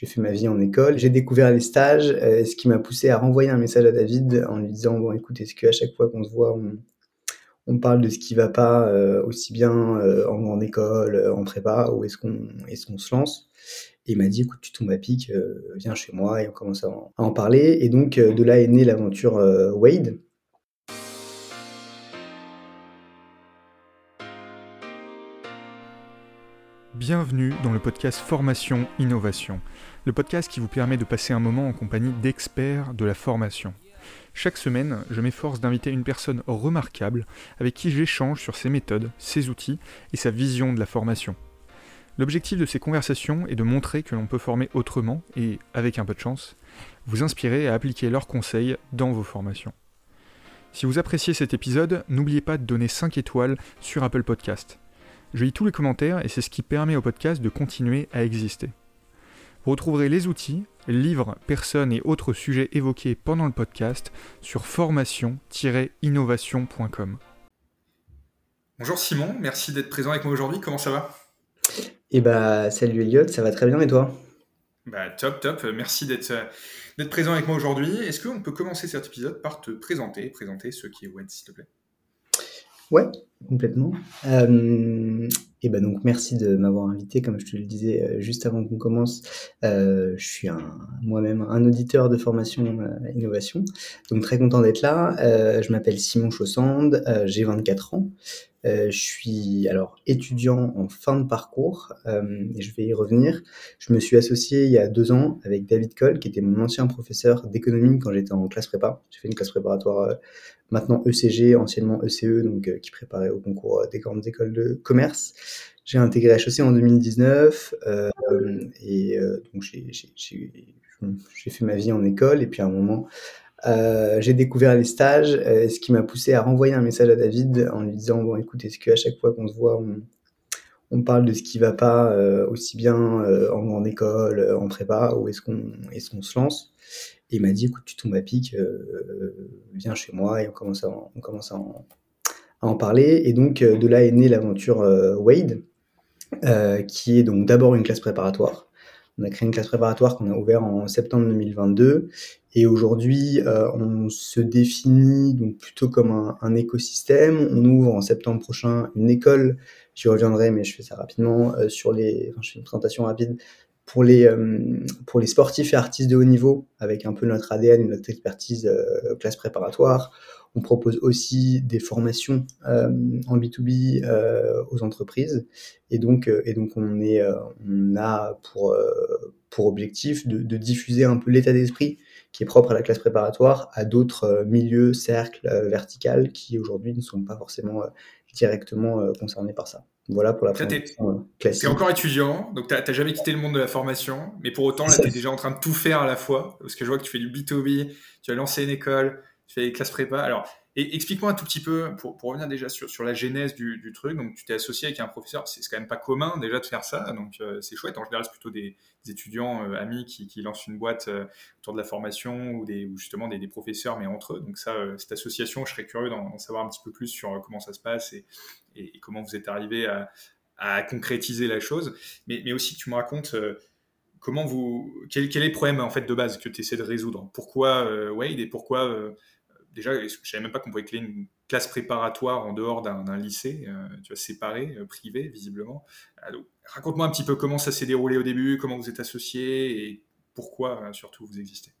j'ai fait ma vie en école. J'ai découvert les stages, ce qui m'a poussé à renvoyer un message à David en lui disant bon écoute, est-ce qu'à chaque fois qu'on se voit, on, parle de ce qui va pas aussi bien en grande école, en prépa, ou est-ce qu'on qu'on se lance? Et il m'a dit, écoute, tu tombes à pic, viens chez moi et on commence en, à en parler. Et donc, de là est née l'aventure Wade. Bienvenue dans le podcast Formation Innovation, le podcast qui vous permet de passer un moment en compagnie d'experts de la formation. Chaque semaine, je m'efforce d'inviter une personne remarquable avec qui j'échange sur ses méthodes, ses outils et sa vision de la formation. L'objectif de ces conversations est de montrer que l'on peut former autrement et, avec un peu de chance, vous inspirer à appliquer leurs conseils dans vos formations. Si vous appréciez cet épisode, n'oubliez pas de donner 5 étoiles sur Apple Podcast. Je lis tous les commentaires et c'est ce qui permet au podcast de continuer à exister. Vous retrouverez les outils, livres, personnes et autres sujets évoqués pendant le podcast sur formation-innovation.com. Bonjour Simon, merci d'être présent avec moi aujourd'hui. Comment ça va? Eh bah salut Elliot, ça va très bien et toi? Bah, top, top. Merci d'être d'être présent avec moi aujourd'hui. Est-ce qu'on peut commencer cet épisode par te présenter, présenter ce qui est Wed, s'il te plaît? Ouais, complètement. Euh, et ben donc merci de m'avoir invité, comme je te le disais euh, juste avant qu'on commence. Euh, je suis moi-même un auditeur de formation innovation, donc très content d'être là. je m'appelle Simon Chaussande, j'ai 24 ans. je suis alors étudiant en fin de parcours et je vais y revenir. Je me suis associé il y a deux ans avec David Cole, qui était mon ancien professeur d'économie quand j'étais en classe prépa. J'ai fait une classe préparatoire maintenant ECG, anciennement ECE, donc euh, qui préparait au concours euh, des grandes écoles de commerce. J'ai intégré HEC en 2019 euh, et donc j'ai fait ma vie en école et puis à un moment j'ai découvert les stages, ce qui m'a poussé à renvoyer un message à David en lui disant bon écoute est-ce qu'à chaque fois qu'on se voit on, parle de ce qui va pas aussi bien en grande école, en prépa ou est-ce qu'on qu'on se lance? Et il m'a dit, écoute, tu tombes à pic, euh, viens chez moi et on commence à on commence à en, à en parler. Et donc, euh, de là est née l'aventure euh, Wade, qui est donc d'abord une classe préparatoire. On a créé une classe préparatoire qu'on a ouverte en septembre 2022. Et aujourd'hui, on se définit donc plutôt comme un, écosystème. On ouvre en septembre prochain une école. J'y reviendrai, mais je fais ça rapidement. sur les, enfin, je fais une présentation rapide pour les, euh, pour les sportifs et artistes de haut niveau, avec un peu notre ADN et notre expertise euh, classe préparatoire. On propose aussi des formations euh, en B2B aux entreprises. Et donc, et donc on, est, on a pour, pour objectif de, de diffuser un peu l'état d'esprit qui est propre à la classe préparatoire à d'autres milieux, cercles, verticales qui aujourd'hui ne sont pas forcément directement concernés par ça. Voilà pour la présentation classique. Tu es encore étudiant, donc tu n'as jamais quitté le monde de la formation, mais pour autant, là, tu es déjà en train de tout faire à la fois, parce que je vois que tu fais du B2B, tu as lancé une école, tu fais des classes prépa. Alors, explique-moi un tout petit peu, pour, pour revenir déjà sur, sur la genèse du, truc, donc tu t'es associé avec un professeur, c'est quand même pas commun déjà de faire ça, donc euh, c'est chouette. En général, c'est plutôt des, étudiants euh, amis qui, qui, lancent une boîte euh, autour de la formation ou, des, ou justement des, professeurs, mais entre eux. Donc ça, cette association, je serais curieux d'en savoir un petit peu plus sur comment ça se passe et, comment vous êtes arrivé à, à, concrétiser la chose. Mais, mais aussi tu me racontes comment vous, quel, quel, est le problème en fait de base que tu essaies de résoudre? Pourquoi Wade? Et pourquoi déjà, je ne savais même pas qu'on pouvait créer une classe préparatoire en dehors d'un lycée, euh, tu vois, séparé, euh, privé, visiblement. Raconte-moi un petit peu comment ça s'est déroulé au début, comment vous êtes associés et pourquoi, euh, surtout, vous existez.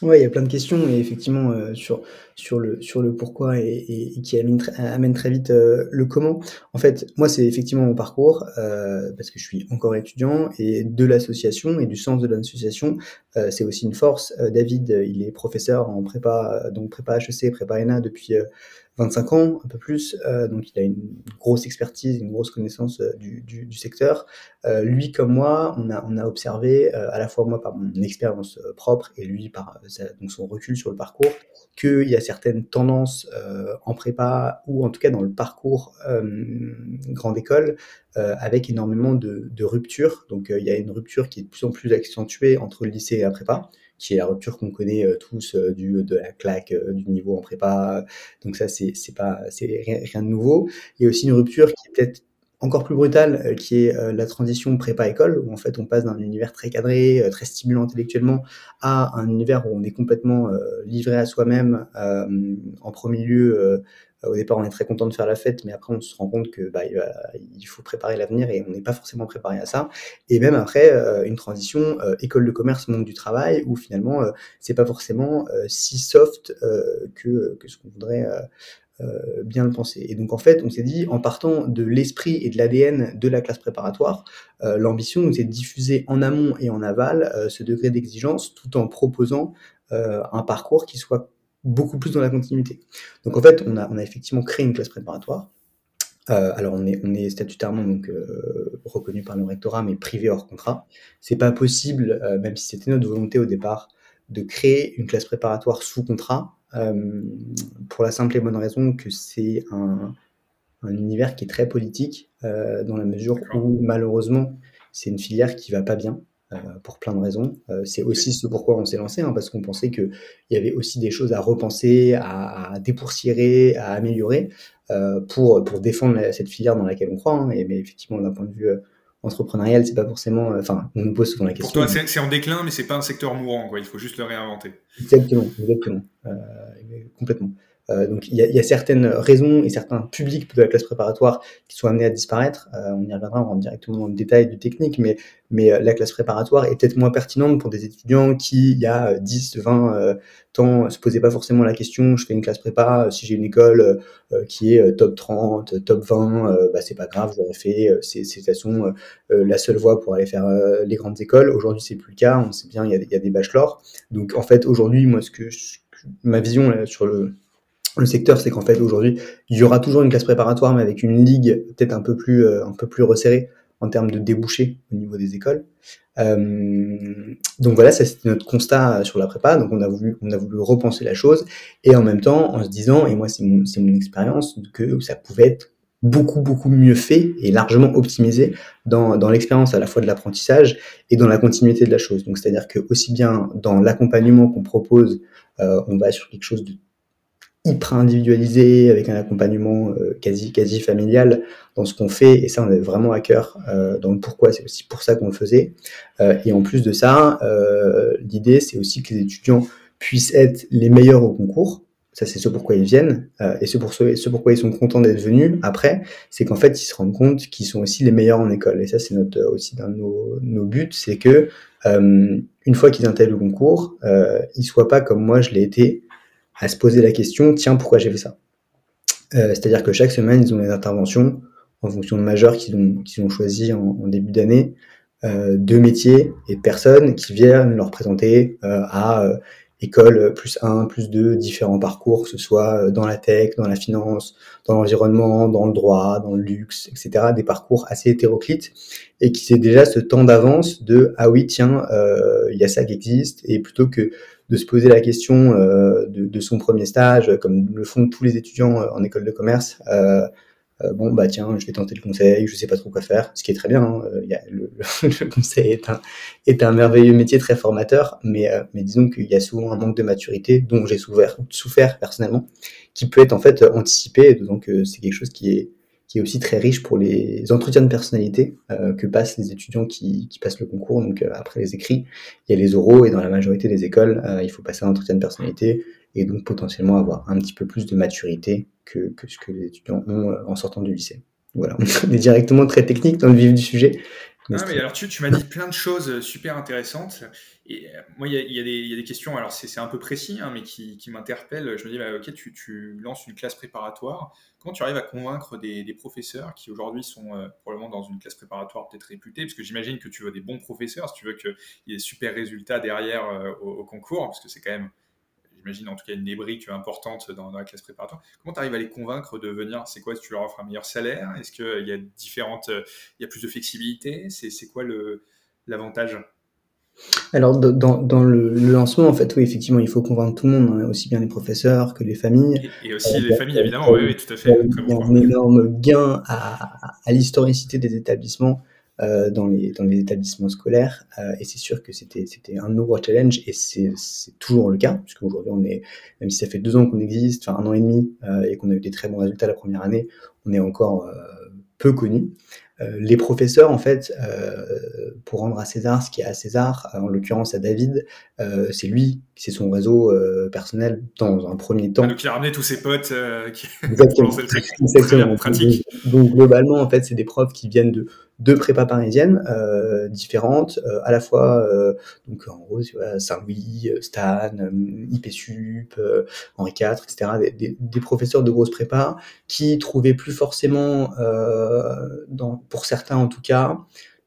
Ouais, il y a plein de questions et effectivement euh, sur sur le sur le pourquoi et, et, qui amène, très vite euh, le comment. En fait, moi c'est effectivement mon parcours euh, parce que je suis encore étudiant et de l'association et du sens de l'association, euh, c'est aussi une force. David, il est professeur en prépa donc prépa HEC, prépa ENA depuis 25 ans, un peu plus, euh, donc il a une grosse expertise, une grosse connaissance euh, du, du, du, secteur. Euh, lui comme moi, on a, on a observé, euh, à la fois moi par mon expérience euh, propre et lui par donc son recul sur le parcours, qu'il y a certaines tendances en prépa ou en tout cas dans le parcours grande école avec énormément de, de ruptures. Donc il y a une rupture qui est de plus en plus accentuée entre le lycée et la prépa qui est la rupture qu'on connaît euh, tous euh, du, de la claque euh, du niveau en prépa. Donc ça, c'est, c'est pas, c'est rien, de nouveau. Il y a aussi une rupture qui est peut-être encore plus brutale, qui est la transition prépa-école, où en fait on passe d'un univers très cadré, très stimulant intellectuellement, à un univers où on est complètement livré à soi-même. en premier lieu, au départ, on est très content de faire la fête, mais après, on se rend compte que bah, il, faut préparer l'avenir et on n'est pas forcément préparé à ça. Et même après, une transition école de commerce, monde du travail, où finalement, c'est pas forcément si soft que, que ce qu'on voudrait euh, bien le penser. Et donc en fait, on s'est dit, en partant de l'esprit et de l'ADN de la classe préparatoire, euh, l'ambition c'est de diffuser en amont et en aval euh, ce degré d'exigence tout en proposant un parcours qui soit beaucoup plus dans la continuité. Donc en fait, on a, effectivement créé une classe préparatoire. alors on est, statutairement donc reconnu par le rectorat, mais privé hors contrat. C'est pas possible, même si c'était notre volonté au départ, de créer une classe préparatoire sous contrat pour la simple et bonne raison que c'est un, univers qui est très politique, euh, dans la mesure où malheureusement c'est une filière qui va pas bien. Euh, pour plein de raisons. c'est aussi ce pourquoi on s'est lancé, hein, parce qu'on pensait qu'il y avait aussi des choses à repenser, à, à à améliorer pour, pour défendre cette filière dans laquelle on croit. Hein. et, mais effectivement, d'un point de vue entrepreneurial, c'est pas forcément. Enfin, on nous pose souvent la question. Pour toi, c'est en déclin, mais c'est pas un secteur mourant, quoi. Il faut juste le réinventer. Exactement, exactement, euh, complètement. Euh, donc il y, a, certaines raisons et certains publics de la classe préparatoire qui sont amenés à disparaître. Euh, on y reviendra, on rentre directement dans le détail du technique, mais, mais euh, la classe préparatoire est peut-être moins pertinente pour des étudiants qui, il y a 10, 20 euh, temps, se posaient pas forcément la question, je fais une classe prépa, si j'ai une école qui est top 30, top 20, bah, c'est pas grave, j'aurais fait, c'est de toute façon la seule voie pour aller faire les grandes écoles. Aujourd'hui, c'est plus le cas, on sait bien, il y a, des bachelors. Donc en fait, aujourd'hui, moi, ce que ma vision sur le le secteur, c'est qu'en fait aujourd'hui, il y aura toujours une classe préparatoire, mais avec une ligue peut-être un peu plus euh, un peu plus resserrée en termes de débouchés au niveau des écoles. Euh, donc voilà, ça c'était notre constat sur la prépa. Donc on a voulu on a voulu repenser la chose et en même temps en se disant et moi c'est mon c'est mon expérience que ça pouvait être beaucoup beaucoup mieux fait et largement optimisé dans, dans l'expérience à la fois de l'apprentissage et dans la continuité de la chose. Donc c'est-à-dire que aussi bien dans l'accompagnement qu'on propose, euh, on va sur quelque chose de hyper individualisé, avec un accompagnement euh, quasi, quasi familial dans ce qu'on fait, et ça on est vraiment à cœur euh, dans le pourquoi, c'est aussi pour ça qu'on le faisait. Euh, et en plus de ça, l'idée c'est aussi que les étudiants puissent être les meilleurs au concours, ça c'est ce pourquoi ils viennent, et ce, pour ce, ce pourquoi ils sont contents d'être venus après, c'est qu'en fait ils se rendent compte qu'ils sont aussi les meilleurs en école, et ça c'est notre aussi dans nos, nos buts, c'est que une fois qu'ils intègrent le concours, ils soient pas comme moi je l'ai été, à se poser la question, tiens, pourquoi j'ai fait ça? Euh, C'est-à-dire que chaque semaine, ils ont des interventions en fonction de majeurs qu'ils ont, qu'ils ont choisi en, début d'année, euh, de métiers et personnes qui viennent leur présenter euh, à euh, école plus 1, plus 2, différents parcours, que ce soit euh, dans la tech, dans la finance, dans l'environnement, dans le droit, dans le luxe, etc. Des parcours assez hétéroclites et qui c'est déjà ce temps d'avance de ah oui tiens il y a ça qui existe et plutôt que de se poser la question euh, de, son premier stage, comme le font tous les étudiants euh, en école de commerce. Euh, bon bah tiens, je vais tenter le conseil, je sais pas trop quoi faire, ce qui est très bien. Hein. Y a le, le, conseil est un, est un merveilleux métier très formateur, mais, mais disons qu'il y a souvent un manque de maturité dont j'ai souffert, souffert personnellement, qui peut être en fait anticipé, donc c'est quelque chose qui est qui est aussi très riche pour les entretiens de personnalité euh, que passent les étudiants qui, passent le concours. Donc euh, après les écrits, il y a les oraux et dans la majorité des écoles, euh, il faut passer un entretien de personnalité et donc potentiellement avoir un petit peu plus de maturité que, que ce que les étudiants ont en sortant du lycée. Voilà, on est directement très technique dans le vif du sujet. Non, mais alors tu, tu m'as dit plein de choses super intéressantes. Et moi, il y, y, y a, des questions, alors c'est un peu précis, hein, mais qui, qui m'interpellent. Je me dis, bah, ok, tu, tu, lances une classe préparatoire. Comment tu arrives à convaincre des, des professeurs qui aujourd'hui sont euh, probablement dans une classe préparatoire peut-être réputée? Parce que j'imagine que tu veux des bons professeurs, si tu veux qu'il y ait des super résultats derrière euh, au, au, concours, parce que c'est quand même j'imagine en tout cas une des briques importantes dans, dans la classe préparatoire. Comment tu arrives à les convaincre de venir? C'est quoi Si tu leur offres un meilleur salaire? Est-ce qu'il y a différentes, il y a plus de flexibilité? C'est quoi l'avantage? Alors, dans, dans le, le, lancement, en fait, oui, effectivement, il faut convaincre tout le monde, hein, aussi bien les professeurs que les familles. Et, et aussi euh, les familles, évidemment, oui, oui, tout à fait. Il y a un énorme gain à, à l'historicité des établissements. euh, dans, les, dans les établissements scolaires. Euh, et c'est sûr que c'était, un nouveau challenge et c'est, toujours le cas, puisque aujourd'hui, on est, même si ça fait deux ans qu'on existe, enfin un an et demi, euh, et qu'on a eu des très bons résultats la première année, on est encore peu connu. Euh, les professeurs, en fait, euh, pour rendre à César ce qui est à César, en l'occurrence à David, euh, c'est lui, c'est son réseau personnel dans un premier temps. Ah, donc il a ramené tous ses potes qui Exactement. Exactement. pratique. Donc, globalement, en fait, c'est des profs qui viennent de deux prépas parisiennes euh, différentes, euh, à la fois euh, donc en gros Saint-Louis, Stan, IPSUP, Henri IV, etc. Des, des, professeurs de grosses prépas qui trouvaient plus forcément, dans, pour certains en tout cas,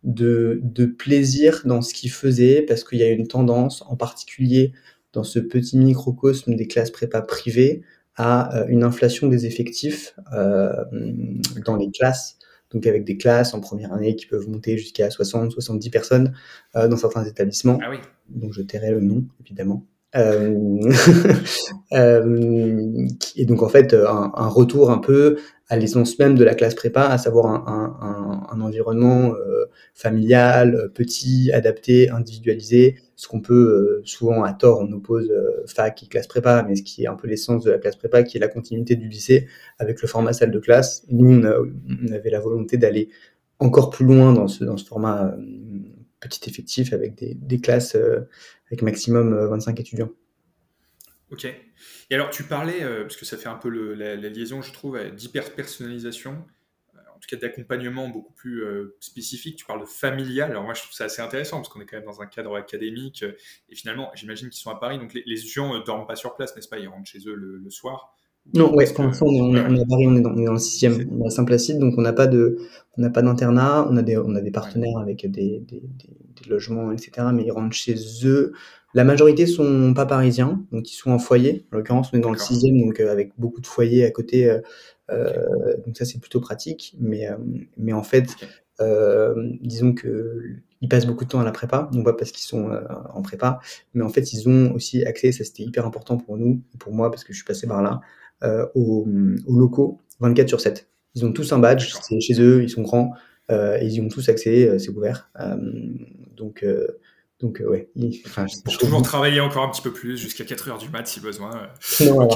de, de plaisir dans ce qu'ils faisaient parce qu'il y a une tendance, en particulier dans ce petit microcosme des classes prépa privées, à une inflation des effectifs dans les classes donc avec des classes en première année qui peuvent monter jusqu'à 60, 70 personnes euh, dans certains établissements. Ah oui. Donc je tairai le nom, évidemment. Euh, euh, et donc en fait un, un, retour un peu à l'essence même de la classe prépa, à savoir un, un, un environnement euh, familial, petit, adapté, individualisé, ce qu'on peut euh, souvent à tort on oppose fac et classe prépa, mais ce qui est un peu l'essence de la classe prépa, qui est la continuité du lycée avec le format salle de classe. Nous on, on avait la volonté d'aller encore plus loin dans ce, dans ce format petit effectif avec des, des classes avec maximum 25 euh, étudiants. Ok. Et alors, tu parlais, euh, parce que ça fait un peu la, liaison, je trouve, d'hyper-personnalisation, euh, en tout cas d'accompagnement beaucoup plus spécifique. Tu parles de familial. Alors, moi, je trouve ça assez intéressant, parce qu'on est quand même dans un cadre académique. et finalement, j'imagine qu'ils sont à Paris. Donc, les, étudiants ne dorment pas sur place, n'est-ce pas? Ils rentrent chez eux le, soir. Non, ouais, pour l'instant, on, est, à Paris, on est dans, le sixième, on est à Saint-Placide, donc on n'a pas de, on n'a pas d'internat, on a des, on a des partenaires avec des, des, logements, etc. Mais ils rentrent chez eux. La majorité sont pas parisiens, donc ils sont en foyer. En l'occurrence, on est dans le sixième, donc euh, avec beaucoup de foyers à côté. Euh, euh donc ça, c'est plutôt pratique. Mais, euh, mais en fait, disons que ils passent beaucoup de temps à la prépa, non pas parce qu'ils sont en prépa, mais en fait, ils ont aussi accès, ça c'était hyper important pour nous, pour moi, parce que je suis passé par là, aux, aux, locaux 24 sur 7. Ils ont tous un badge, c'est chez eux, ils sont grands, euh, ils y ont tous accès, c'est ouvert. donc, donc, euh, ouais. Enfin, Pour toujours travailler encore un petit peu plus, jusqu'à 4 heures du mat si besoin. Non, on,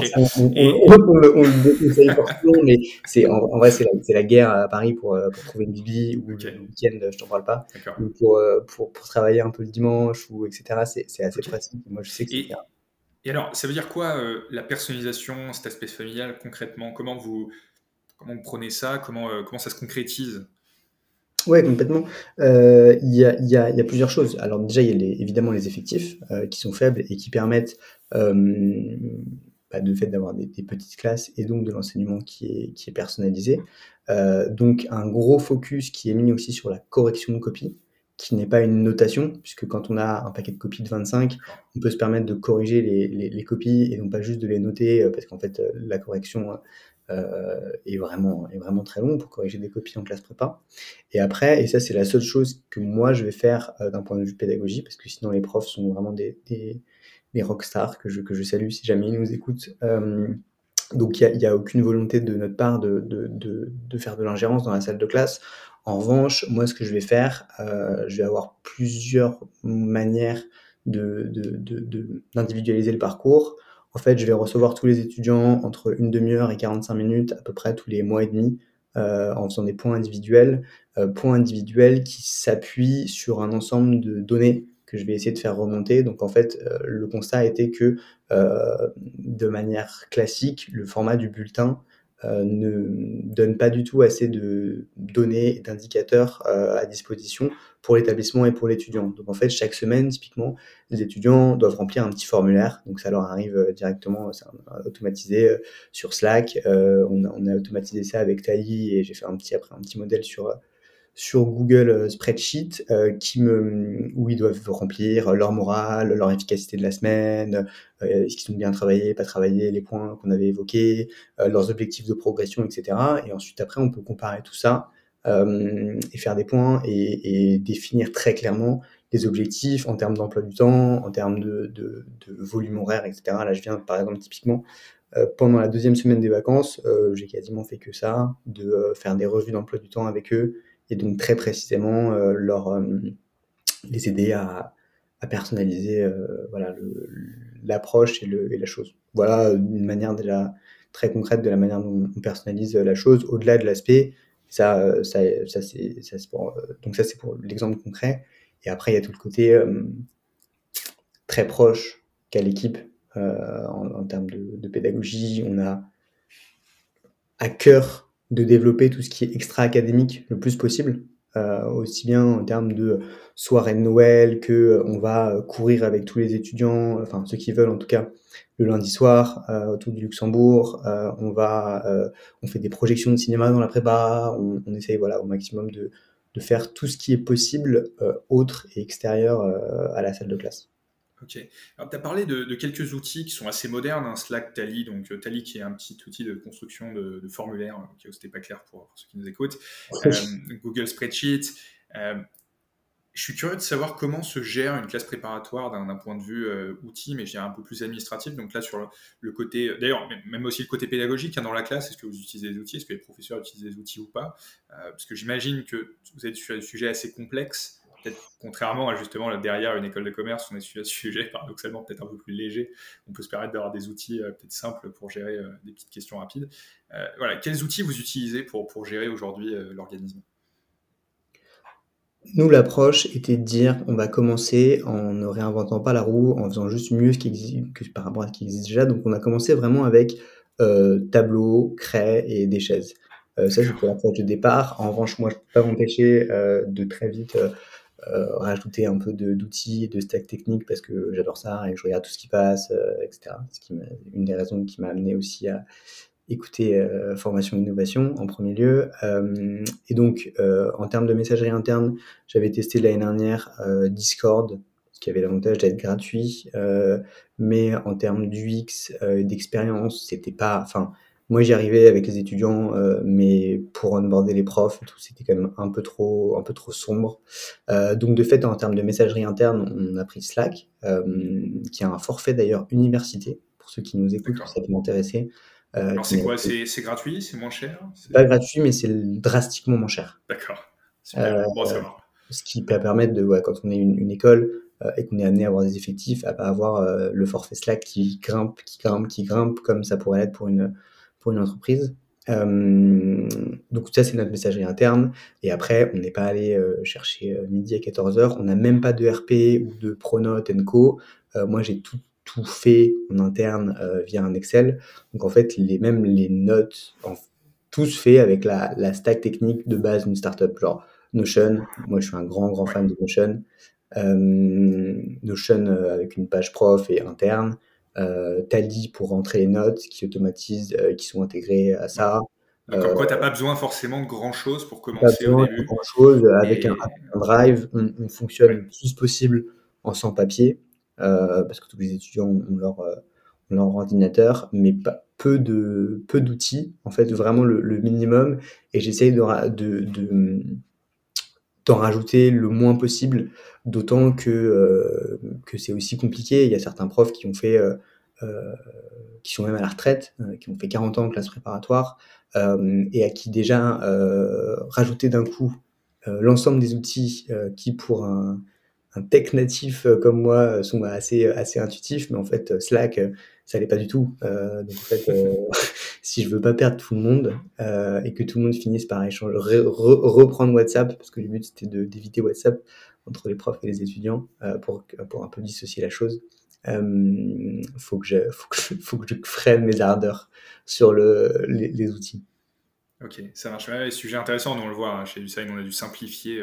le déconseille forcément, mais c'est, en, vrai, c'est la, guerre à Paris pour, euh, pour trouver une vie ou le week-end, je t'en parle pas. Pour, euh, pour, pour, travailler un peu le dimanche, ou etc., c'est, assez pratique. Moi, je sais que c'est Et alors, ça veut dire quoi la personnalisation, cet aspect familial concrètement? Comment vous, comment vous prenez ça? Comment, comment ça se concrétise? Ouais, complètement. Euh, il y, a, plusieurs choses. Alors déjà, il y a évidemment les effectifs euh, qui sont faibles et qui permettent euh, bah, de fait d'avoir des, petites classes et donc de l'enseignement qui est, personnalisé. Donc un gros focus qui est mis aussi sur la correction de copies, qui n'est pas une notation, puisque quand on a un paquet de copies de 25, on peut se permettre de corriger les, copies et non pas juste de les noter, parce qu'en fait la correction est, vraiment, est vraiment très long pour corriger des copies en classe prépa. Et après, et ça c'est la seule chose que moi je vais faire euh, d'un point de vue pédagogie, parce que sinon les profs sont vraiment des, des, des rockstars que je, que je salue si jamais ils nous écoutent. Euh, donc il n'y a, a, aucune volonté de notre part de, de, de, de faire de l'ingérence dans la salle de classe. En revanche, moi ce que je vais faire, euh, je vais avoir plusieurs manières d'individualiser le parcours. En fait, je vais recevoir tous les étudiants entre une demi-heure et 45 minutes, à peu près tous les mois et demi, euh, en faisant des points individuels, euh, points individuels qui s'appuient sur un ensemble de données que je vais essayer de faire remonter. Donc en fait, euh, le constat été que de manière classique, le format du bulletin ne donne pas du tout assez de données et d'indicateurs euh, à disposition pour l'établissement et pour l'étudiant. Donc en fait, chaque semaine, typiquement, les étudiants doivent remplir un petit formulaire. Donc ça leur arrive euh, directement, c'est automatisé sur Slack. On a, automatisé ça avec Tally et j'ai fait un petit après un petit modèle sur sur Google euh, Spreadsheet euh, qui me, où ils doivent remplir leur morale, leur efficacité de la semaine, euh, est-ce qu'ils ont bien travaillé, pas travaillé, les points qu'on avait évoqués, leurs objectifs de progression, etc. Et ensuite, après, on peut comparer tout ça et faire des points et, et, définir très clairement les objectifs en termes d'emploi du temps, en termes de, de, de, volume horaire, etc. Là, je viens, par exemple, typiquement, pendant la deuxième semaine des vacances, j'ai quasiment fait que ça, de faire des revues d'emploi du temps avec eux, et donc très précisément euh, leur, euh, les aider à, à personnaliser euh, voilà, l'approche et, et, la chose. Voilà une manière déjà très concrète de la manière dont on personnalise la chose, au-delà de l'aspect Ça, ça, ça c'est pour, donc ça c'est pour l'exemple concret. Et après, il y a tout le côté très proche qu'à l'équipe en, termes de, pédagogie. On a à cœur de développer tout ce qui est extra-académique le plus possible. Euh, aussi bien en termes de soirée de Noël que euh, on va courir avec tous les étudiants, enfin ceux qui veulent en tout cas, le lundi soir euh, autour du Luxembourg. on va, on fait des projections de cinéma dans la prépa. On, on essaye voilà au maximum de, de faire tout ce qui est possible autre et extérieur à la salle de classe. Ok. Alors, tu as parlé de, quelques outils qui sont assez modernes, hein, Slack, Tally, donc euh, Tally qui est un petit outil de construction de, de formulaires, hein, qui n'était pas clair pour, ceux qui nous écoutent, euh, Google Spreadsheet. Euh, je suis curieux de savoir comment se gère une classe préparatoire d'un point de vue outil, mais je dirais un peu plus administratif. Donc là, sur le, côté, d'ailleurs, même aussi le côté pédagogique hein, dans la classe, est-ce que vous utilisez des outils, est-ce que les professeurs utilisent des outils ou pas? Parce que j'imagine que vous êtes sur un sujet assez contrairement à justement là, derrière une école de commerce, on est sur un sujet paradoxalement peut-être un peu plus léger. On peut se permettre d'avoir des outils euh, peut-être simples pour gérer euh, des petites questions rapides. Euh, voilà, quels outils vous utilisez pour, pour gérer aujourd'hui l'organisme? Nous, l'approche était de dire on va commencer en ne réinventant pas la roue, en faisant juste mieux ce qui existe, que par rapport à ce qui existe déjà. Donc, on a commencé vraiment avec tableau, craie et des chaises. ça, c'était l'approche de départ. En revanche, moi, je ne peux pas m'empêcher de très vite euh, rajouter un peu d'outils et de stack technique parce que j'adore ça et je regarde tout ce qui passe, euh, etc. Ce qui une des raisons qui m'a amené aussi à écouter euh, formation innovation en premier lieu. et donc, en termes de messagerie interne, j'avais testé l'année dernière Discord, qui avait l'avantage d'être gratuit, mais en termes d'UX, d'expérience, c'était pas, enfin, moi, j'y arrivais avec les étudiants, euh, mais pour onboarder les profs, tout, c'était quand même un peu trop, un peu trop sombre. Euh, donc, de fait, en termes de messagerie interne, on a pris Slack, euh, qui a un forfait d'ailleurs université, pour ceux qui nous écoutent, ça peut m'intéresser. Alors, c'est quoi? C'est gratuit? C'est moins cher? Pas gratuit, mais c'est drastiquement moins cher. D'accord. Bon, ce qui peut permettre de, ouais, quand on est une, une école, et qu'on est amené à avoir des effectifs, à pas avoir le forfait Slack qui grimpe, qui grimpe, qui grimpe, comme ça pourrait être pour une, une entreprise. Euh, donc ça, c'est notre messagerie interne. Et après, on n'est pas allé euh, chercher euh, midi à 14h. On n'a même pas de RP ou de Pronote Co. moi, j'ai tout, tout fait en interne via un Excel. Donc en fait, les, même les notes, en, tout se fait avec la, la stack technique de base d'une startup. Genre Notion, moi je suis un grand, grand fan de Notion. Notion avec une page prof et interne Tally pour rentrer les notes qui automatisent, euh, qui sont intégrées à ça. Donc, en quoi, tu n'as pas besoin forcément de grand-chose pour commencer au début. grand-chose. Avec un, Drive, on, fonctionne le plus possible en sans papier, euh, parce que tous les étudiants ont leur, leur ordinateur, mais pas, peu de peu d'outils, en fait, vraiment le, minimum. Et j'essaye de, de, de d'en rajouter le moins possible, d'autant que, euh, que c'est aussi compliqué. Il y a certains profs qui ont fait, euh, euh, qui sont même à la retraite, qui ont fait 40 ans en classe préparatoire, et à qui déjà rajouter d'un coup l'ensemble des outils qui, pour un, un tech natif comme moi, sont assez, assez intuitifs, mais en fait, Slack, ça l'est pas du tout. donc en fait, si je veux pas perdre tout le monde euh, et que tout le monde finisse par échanger, reprendre WhatsApp, parce que le but c'était d'éviter WhatsApp entre les profs et les étudiants euh, pour, pour un peu dissocier la chose, euh, faut, que je, faut, que faut que je freine mes ardeurs sur le, les, outils. Ok, ça marche. Ouais, sujet intéressant, on le voit hein, chez Usain, on a dû simplifier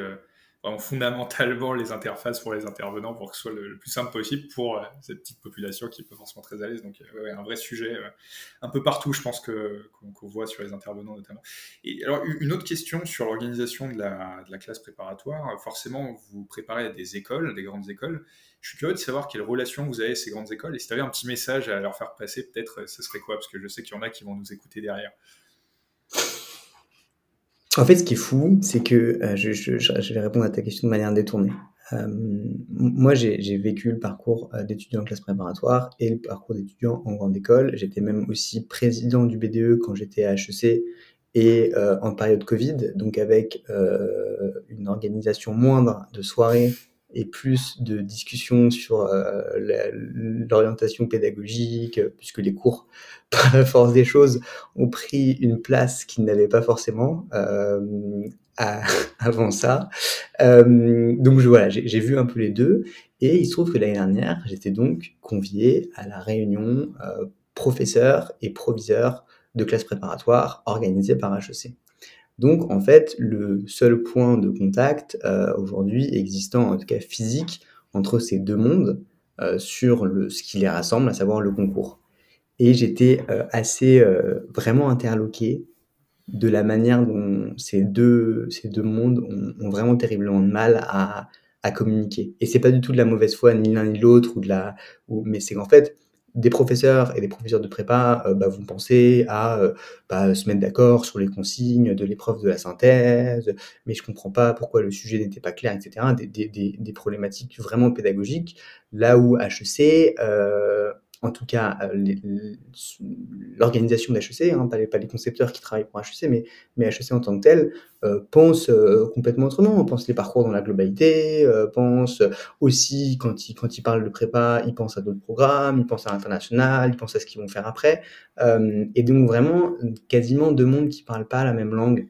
fondamentalement les interfaces pour les intervenants pour que ce soit le, plus simple possible pour euh, cette petite population qui est pas forcément très à l'aise. Donc, euh, un vrai sujet euh, un peu partout, je pense, que, qu'on, voit sur les intervenants notamment. Et alors, une autre question sur l'organisation de la, de la classe préparatoire. Forcément, vous préparez à des écoles, des grandes écoles. Je suis curieux de savoir quelle relation vous avez avec ces grandes écoles et si tu avais un petit message à leur faire passer, peut-être, ce serait quoi? Parce que je sais qu'il y en a qui vont nous écouter derrière. En fait, ce qui est fou, c'est que euh, je, vais répondre à ta question de manière détournée. Euh, moi, j'ai vécu le parcours euh, d'étudiant en classe préparatoire et le parcours d'étudiant en grande école. J'étais même aussi président du BDE quand j'étais à HEC et en période Covid, donc avec une organisation moindre de soirées et plus de discussions sur l'orientation pédagogique, puisque les cours, par la force des choses, ont pris une place qu'ils n'avaient pas forcément avant ça. donc voilà, j'ai vu un peu les deux, et il se trouve que l'année dernière, j'étais donc convié à la réunion professeur et proviseur de classe préparatoire organisée par HEC. Donc en fait, le seul point de contact euh, aujourd'hui existant, en tout cas physique, entre ces deux mondes euh, sur ce qui les rassemble, à savoir le concours. Et j'étais euh, assez vraiment interloqué de la manière dont ces deux, mondes ont, vraiment terriblement de mal à, à communiquer. Et c'est pas du tout de la mauvaise foi ni l'un ni l'autre, ou de la, mais c'est qu'en fait, des professeurs et des professeurs de prépa euh, bah, vont penser à euh, bah, se mettre d'accord sur les consignes de l'épreuve de la synthèse, mais je comprends pas pourquoi le sujet n'était pas clair, etc. Des, problématiques vraiment pédagogiques, là où HEC, euh, en tout cas euh, l'organisation d'HEC, hein, pas, les, concepteurs qui travaillent pour HEC, mais, mais HEC en tant que tel, euh, pense euh, complètement autrement. On pense les parcours dans la globalité, euh, pense aussi, quand ils parlent de prépa, ils pensent à d'autres programmes, ils pensent à l'international, ils pensent à ce qu'ils vont faire après. Euh, et donc vraiment, quasiment deux mondes qui parlent pas la même langue.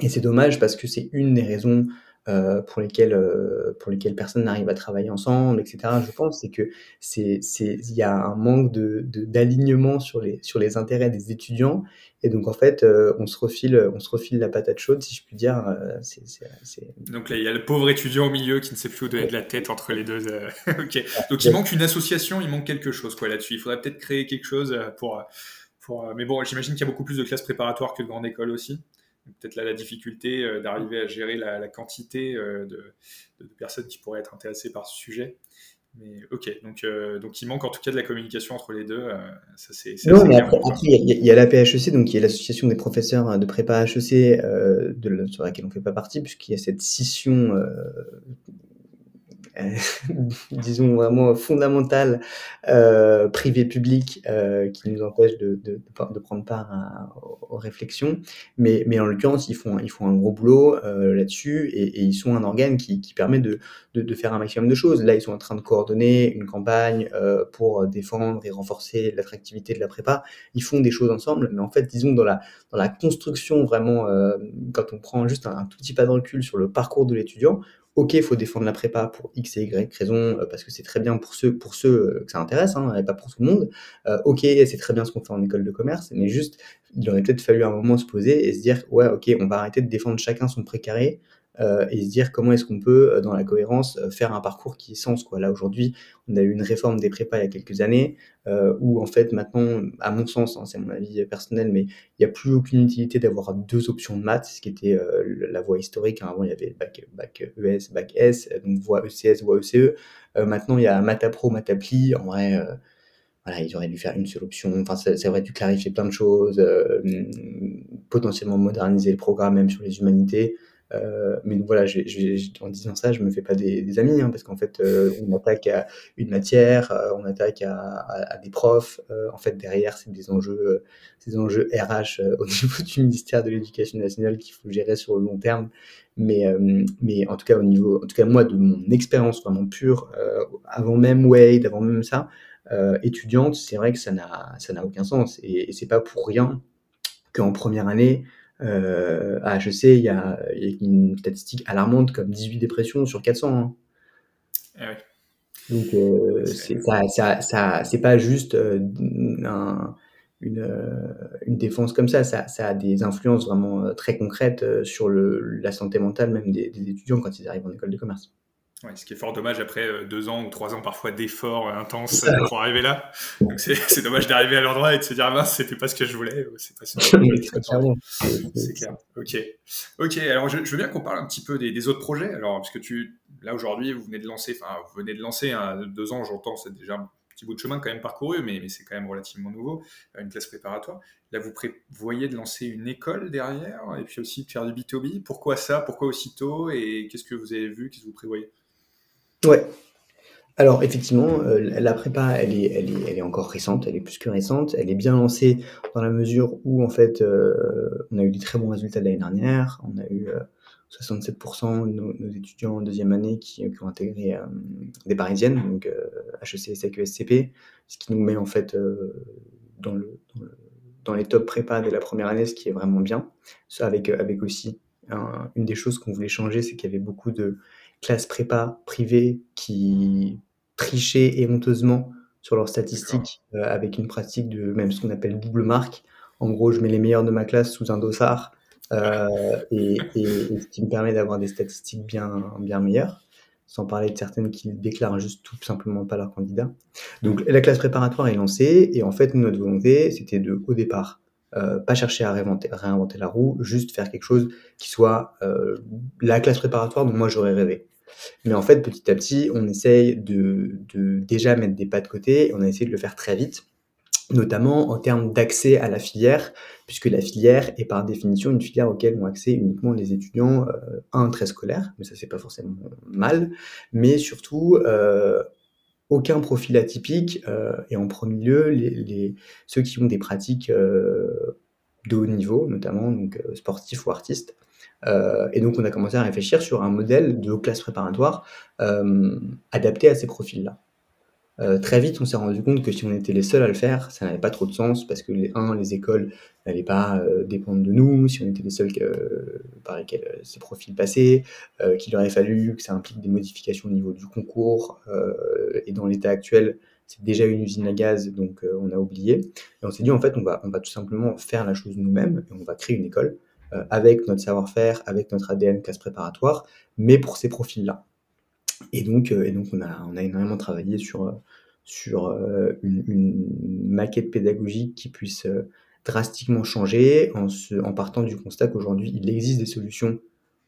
Et c'est dommage parce que c'est une des raisons euh, pour lesquels euh, pour lesquels personne n'arrive à travailler ensemble, etc. Je pense c'est que c'est c'est il y a un manque de d'alignement sur les sur les intérêts des étudiants et donc en fait euh, on se refile on se refile la patate chaude si je puis dire. c'est donc là il y a le pauvre étudiant au milieu qui ne sait plus où donner de la tête entre les deux. ok. Donc il manque une association, il manque quelque chose quoi là-dessus. Il faudrait peut-être créer quelque chose pour pour. Mais bon, j'imagine qu'il y a beaucoup plus de classes préparatoires que de grandes écoles aussi peut-être là la difficulté euh, d'arriver à gérer la, quantité euh, de, personnes qui pourraient être intéressées par ce sujet. Mais ok, donc, euh, donc il manque en tout cas de la communication entre les deux. ça c'est. Non, mais après, il y, a la PHEC, donc qui est l'association des professeurs de prépa HEC, de, sur laquelle on ne fait pas partie, puisqu'il y a cette scission disons vraiment fondamentale euh, privé-public euh, qui nous empêche de, de, de prendre part aux réflexions. Mais, mais en l'occurrence, ils font, ils font un gros boulot euh, là-dessus et, et, ils sont un organe qui, qui permet de, de, de, faire un maximum de choses. Là, ils sont en train de coordonner une campagne euh, pour défendre et renforcer l'attractivité de la prépa. Ils font des choses ensemble, mais en fait, disons dans la, dans la construction vraiment, euh, quand on prend juste un tout petit pas de recul sur le parcours de l'étudiant, ok, il faut défendre la prépa pour X et Y raison, euh, parce que c'est très bien pour ceux, pour ceux euh, que ça intéresse, hein, et pas pour tout le monde. Euh, ok, c'est très bien ce qu'on fait en école de commerce, mais juste, il aurait peut-être fallu un moment se poser et se dire, ouais, ok, on va arrêter de défendre chacun son précaré, euh, et se dire comment est-ce qu'on peut, euh, dans la cohérence, euh, faire un parcours qui ait sens. Quoi. Là, aujourd'hui, on a eu une réforme des prépas il y a quelques années, où en fait, maintenant, à mon sens, hein, c'est mon avis personnel, mais il n'y a plus aucune utilité d'avoir deux options de maths, ce qui était la voie historique. Hein. Avant, il y avait bac, bac ES, bac S, donc voie ECS, voie ECE. Euh, maintenant, il y a maths pro, maths appli. En vrai, voilà, ils auraient dû faire une seule option. Enfin, ça, ça aurait dû clarifier plein de choses, potentiellement moderniser le programme même sur les humanités. Euh, mais voilà, en disant ça, je me fais pas des, amis, hein, parce qu'en fait, euh, on attaque à une matière, euh, on attaque à, des profs. En fait, derrière, c'est des enjeux, des enjeux RH au niveau du ministère de l'Éducation nationale qu'il faut gérer sur le long terme. Mais, mais en tout cas, au niveau, en tout cas, moi, de mon expérience vraiment pure, avant même Wade, avant même ça, étudiante, c'est vrai que ça n'a, ça n'a aucun sens. Et, et c'est pas pour rien qu'en première année, euh, ah, je sais, il y a, y a, une statistique alarmante comme 18 dépressions sur 400. Hein. Ah oui. Donc, euh, c'est ça, ça, ça, c'est pas juste euh, un, une, euh, une défense comme ça. ça. ça. a des influences vraiment euh, très concrètes sur le, la santé mentale même des, des étudiants quand ils arrivent en école de commerce. Ouais, ce qui est fort dommage après euh, deux ans ou trois ans parfois d'efforts euh, intenses euh, pour arriver là. Donc c'est dommage d'arriver à l'endroit et de se dire ah mince c'était pas ce que je voulais. C'est pas ce que C'est clair. Ok. Ok. Alors je, je veux bien qu'on parle un petit peu des, des, autres projets. Alors parce que tu là aujourd'hui vous venez de lancer, enfin vous venez de lancer hein, deux ans j'entends c'est déjà un petit bout de chemin quand même parcouru mais, mais c'est quand même relativement nouveau une classe préparatoire. Là vous prévoyez de lancer une école derrière et puis aussi de faire du B2B. Pourquoi ça? Pourquoi aussitôt? Et qu'est-ce que vous avez vu? Qu'est-ce que vous prévoyez? Ouais. Alors effectivement, euh, la prépa, elle est, elle, est, elle est encore récente, elle est plus que récente. Elle est bien lancée dans la mesure où en fait, euh, on a eu des très bons résultats l'année dernière. On a eu euh, 67% de nos, étudiants en deuxième année qui, ont intégré des parisiennes, donc HEC, SEC, SCP, ce qui nous met en fait dans, le, dans, les top prépa dès la première année, ce qui est vraiment bien. Avec, avec aussi une des choses qu'on voulait changer, c'est qu'il y avait beaucoup de classes prépa privées qui trichaient éhonteusement sur leurs statistiques euh, avec une pratique de même ce qu'on appelle double marque. En gros, je mets les meilleurs de ma classe sous un dossard euh, et, ce qui me permet d'avoir des statistiques bien, bien meilleures, sans parler de certaines qui déclarent juste tout simplement pas leur candidat. Donc la classe préparatoire est lancée et en fait, notre volonté, c'était de, au départ, euh, pas chercher à réinventer, la roue, juste faire quelque chose qui soit euh, la classe préparatoire dont moi j'aurais rêvé. Mais en fait, petit à petit, on essaye de, de, déjà mettre des pas de côté et on a essayé de le faire très vite, notamment en termes d'accès à la filière, puisque la filière est par définition une filière auquel ont accès uniquement les étudiants, euh, un, très scolaire, mais ça c'est pas forcément mal, mais surtout euh, aucun profil atypique, euh, et en premier lieu, les, ceux qui ont des pratiques euh, de haut niveau, notamment donc, euh, sportifs ou artistes. et donc, on a commencé à réfléchir sur un modèle de classe préparatoire adapté à ces profils-là. Euh, très vite, on s'est rendu compte que si on était les seuls à le faire, ça n'avait pas trop de sens parce que les, un, les écoles n'allaient pas euh, dépendre de nous, si on était les seuls que, par lesquels ces profils passaient, euh, qu'il aurait fallu que ça implique des modifications au niveau du concours, et dans l'état actuel, c'est déjà une usine à gaz, donc on a oublié. Et on s'est dit, en fait, on va, on va tout simplement faire la chose nous-mêmes, et on va créer une école avec notre savoir-faire, avec notre ADN classe préparatoire, mais pour ces profils-là. Et donc, et donc on, a, on énormément travaillé sur, sur une, une, maquette pédagogique qui puisse drastiquement changer en, se, en partant du constat qu'aujourd'hui, il existe des solutions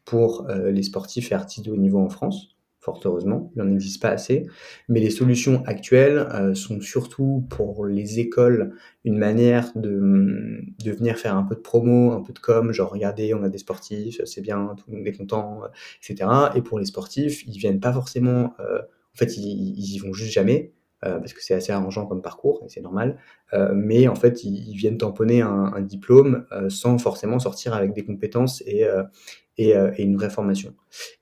pour les sportifs et artistes de haut niveau en France fort heureusement, il n'en existe pas assez. Mais les solutions actuelles euh, sont surtout pour les écoles une manière de, de venir faire un peu de promo, un peu de com, genre regardez, on a des sportifs, c'est bien, tout le monde est content, etc. Et pour les sportifs, ils viennent pas forcément, euh, en fait, ils, y vont juste jamais. Euh, parce que c'est assez arrangeant comme parcours, et c'est normal. Euh, mais en fait, ils, viennent tamponner un, un diplôme euh, sans forcément sortir avec des compétences et, et, et, une vraie formation.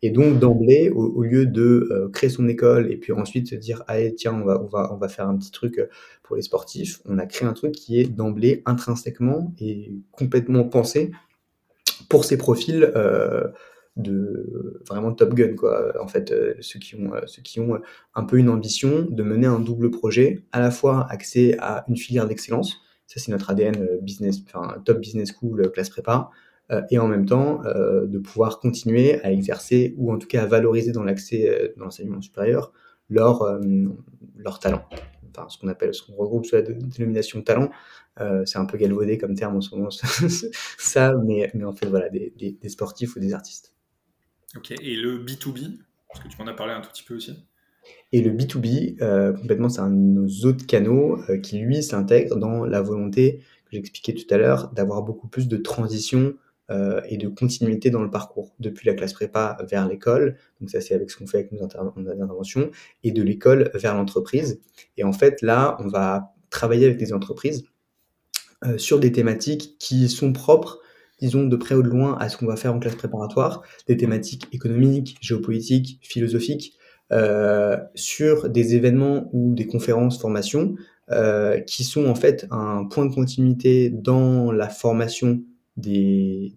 Et donc, d'emblée, au, lieu de créer son école et puis ensuite se dire, allez, tiens, on va, on, va, on va faire un petit truc pour les sportifs, on a créé un truc qui est d'emblée intrinsèquement et complètement pensé pour ces profils de vraiment Top Gun quoi. En fait, euh, ceux qui ont euh, ceux qui ont un peu une ambition de mener un double projet, à la fois accès à une filière d'excellence, ça c'est notre ADN euh, business, enfin top business school classe prépa, et en même temps de pouvoir continuer à exercer ou en tout cas à valoriser dans l'accès dans l'enseignement supérieur leur leur talent. Enfin, ce qu'on appelle, ce qu'on regroupe sous la dénomination talent, c'est un peu galvaudé comme terme en ce moment, ça, mais, mais en fait, voilà, des, des sportifs ou des artistes. Ok, et le B2B, parce que tu m'en as parlé un tout petit peu aussi. Et le B2B, euh, complètement, c'est un de nos autres canaux euh, qui, lui, s'intègre dans la volonté que j'expliquais tout à l'heure d'avoir beaucoup plus de transition euh, et de continuité dans le parcours, depuis la classe prépa vers l'école, donc ça c'est avec ce qu'on fait avec nos, interventions, et de l'école vers l'entreprise. Et en fait, là, on va travailler avec des entreprises sur des thématiques qui sont propres disons, de près ou de loin à ce qu'on va faire en classe préparatoire, des thématiques économiques, géopolitiques, philosophiques, euh, sur des événements ou des conférences, formations, euh, qui sont en fait un point de continuité dans la formation des,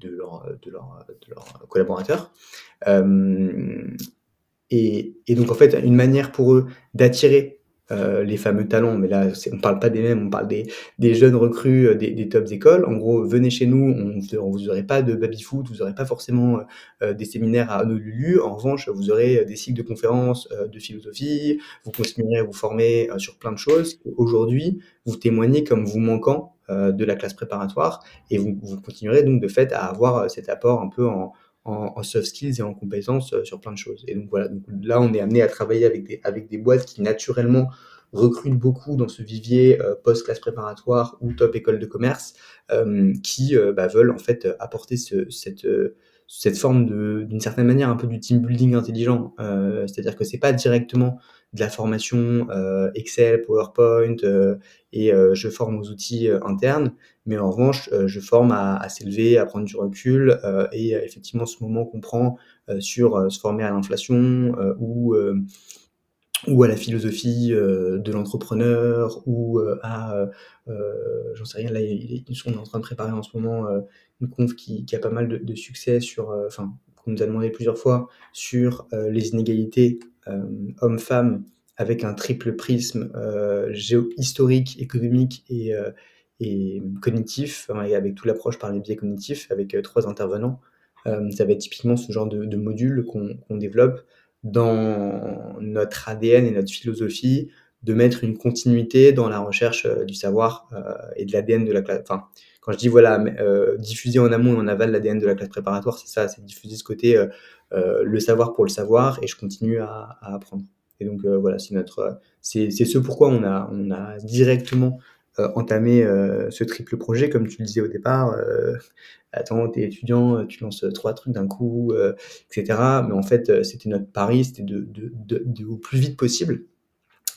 de, leurs de, leur, de leurs collaborateurs. Euh, et, et, donc en fait, une manière pour eux d'attirer euh, les fameux talents, mais là, on parle pas des mêmes, on parle des, des jeunes recrues euh, des, des tops écoles. En gros, venez chez nous, on, vous aurez pas de baby-foot, vous aurez pas forcément euh, des séminaires à Honolulu. En revanche, vous aurez des cycles de conférences de philosophie, vous continuerez à vous former sur plein de choses. Aujourd'hui, vous témoignez comme vous manquant de la classe préparatoire et vous, vous continuerez donc de fait à avoir cet apport un peu en, en, soft skills et en compétences euh, sur plein de choses. Et donc voilà, donc là on est amené à travailler avec des, avec des boîtes qui naturellement recrutent beaucoup dans ce vivier euh, post-classe préparatoire ou top école de commerce, euh, qui bah, veulent en fait apporter ce, cette, cette forme de, d'une certaine manière, un peu du team building intelligent. Euh, c'est-à-dire que c'est pas directement de la formation euh, Excel, PowerPoint et je forme aux outils internes, mais en revanche, je forme à, à s'élever, à prendre du recul et effectivement ce moment qu'on prend sur se former à l'inflation ou ou à la philosophie de l'entrepreneur ou à j'en sais rien là ils sont en train de préparer en ce moment une conf qui, a pas mal de, succès sur enfin qu'on nous a demandé plusieurs fois sur les inégalités hommes-femmes avec un triple prisme géo-historique, économique et, et cognitif, avec toute l'approche par les biais cognitifs, avec trois intervenants. ça va être typiquement ce genre de, module qu'on développe dans notre ADN et notre philosophie de mettre une continuité dans la recherche euh, du savoir euh, et de l'ADN de la classe. Enfin, je dis voilà, euh, diffuser en amont et en aval l'ADN de la classe préparatoire, c'est ça, c'est diffuser ce côté le savoir pour le savoir et je continue à, apprendre. Et donc voilà, c'est notre, c'est, ce pourquoi on a, on a directement entamé ce triple projet, comme tu le disais au départ, attends, t'es étudiant, tu lances trois trucs d'un coup, euh, etc. Mais en fait, euh, c'était notre pari, c'était de, de, de, au plus vite possible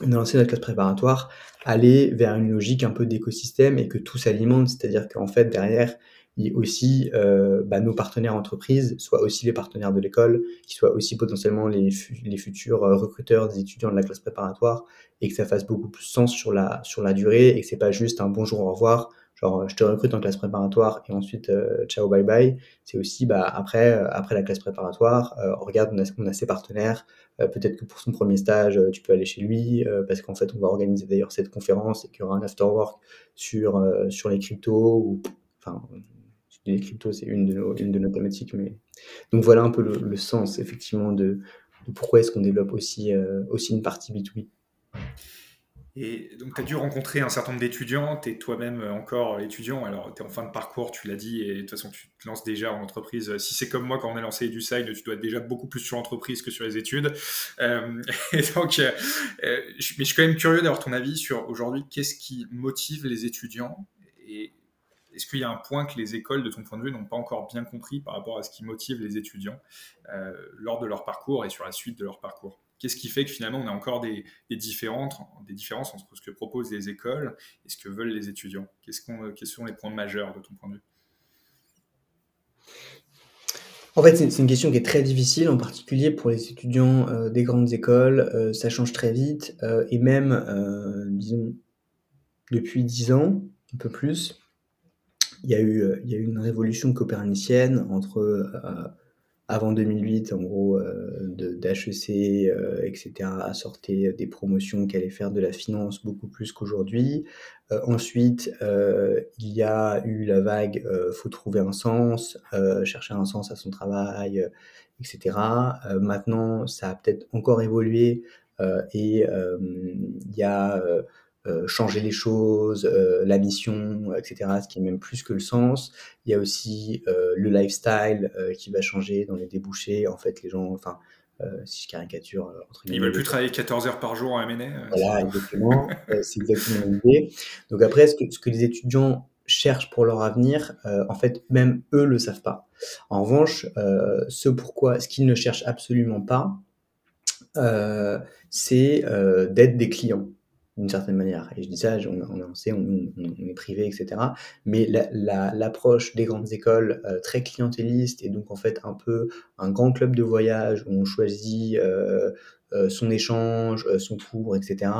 lancer notre classe préparatoire, aller vers une logique un peu d'écosystème et que tout s'alimente, c'est-à-dire qu'en fait, derrière, il y ait aussi euh, bah, nos partenaires entreprises, soient aussi les partenaires de l'école, qui soient aussi potentiellement les, les futurs recruteurs des étudiants de la classe préparatoire, et que ça fasse beaucoup plus sens sur la, sur la durée, et que c'est pas juste un bonjour, au revoir, genre je te recrute en classe préparatoire et ensuite euh, ciao bye bye. C'est aussi bah après euh, après la classe préparatoire euh, regarde on a, on a ses partenaires. Peut-être que pour son premier stage tu peux aller chez lui parce qu'en fait on va organiser d'ailleurs cette conférence et qu'il y aura un after work sur sur les cryptos ou enfin les cryptos c'est une de nos une de nos thématiques mais donc voilà un peu le, sens effectivement de, de pourquoi est-ce qu'on développe aussi aussi une partie B2B et donc, tu as dû rencontrer un certain nombre d'étudiants, tu es toi-même encore étudiant, alors tu es en fin de parcours, tu l'as dit, et de toute façon, tu te lances déjà en entreprise. Si c'est comme moi, quand on a lancé EduSide, tu dois être déjà beaucoup plus sur l'entreprise que sur les études. Euh, et donc, euh, mais je suis quand même curieux d'avoir ton avis sur aujourd'hui, qu'est-ce qui motive les étudiants et est-ce qu'il y a un point que les écoles, de ton point de vue, n'ont pas encore bien compris par rapport à ce qui motive les étudiants euh, lors de leur parcours et sur la suite de leur parcours? Qu'est-ce qui fait que finalement on a encore des, différences, des différences entre ce que proposent les écoles et ce que veulent les étudiants? Quels sont les points majeurs de ton point de vue? En fait, c'est une question qui est très difficile, en particulier pour les étudiants euh, des grandes écoles. Euh, ça change très vite, euh, et même, disons, depuis dix ans, un peu plus, il y a eu, il y a eu une révolution copernicienne entre avant 2008, en gros, euh, d'HEC, euh, etc., sortait des promotions qui allaient faire de la finance beaucoup plus qu'aujourd'hui. Euh, ensuite, euh, il y a eu la vague euh, faut trouver un sens, chercher un sens à son travail, etc. maintenant, ça a peut-être encore évolué et il y a euh, changer les choses, euh, la mission, etc., ce qui est même plus que le sens. Il y a aussi euh, le lifestyle qui va changer dans les débouchés. En fait, les gens, enfin, si je caricature. Entre Ils veulent plus travailler 14 heures par jour en M&A. Voilà, exactement. c'est exactement l'idée. Donc après, ce que, ce que les étudiants cherchent pour leur avenir, euh, en fait, même eux le savent pas. En revanche, euh, ce pourquoi, ce qu'ils ne cherchent absolument pas, euh, c'est d'être des clients d'une certaine manière. Et je dis ça, on, on, on, est privé, etc. Mais l'approche la, des grandes écoles euh, très clientéliste et donc en fait un peu un grand club de voyage où on choisit euh, euh, son échange, son cours, etc.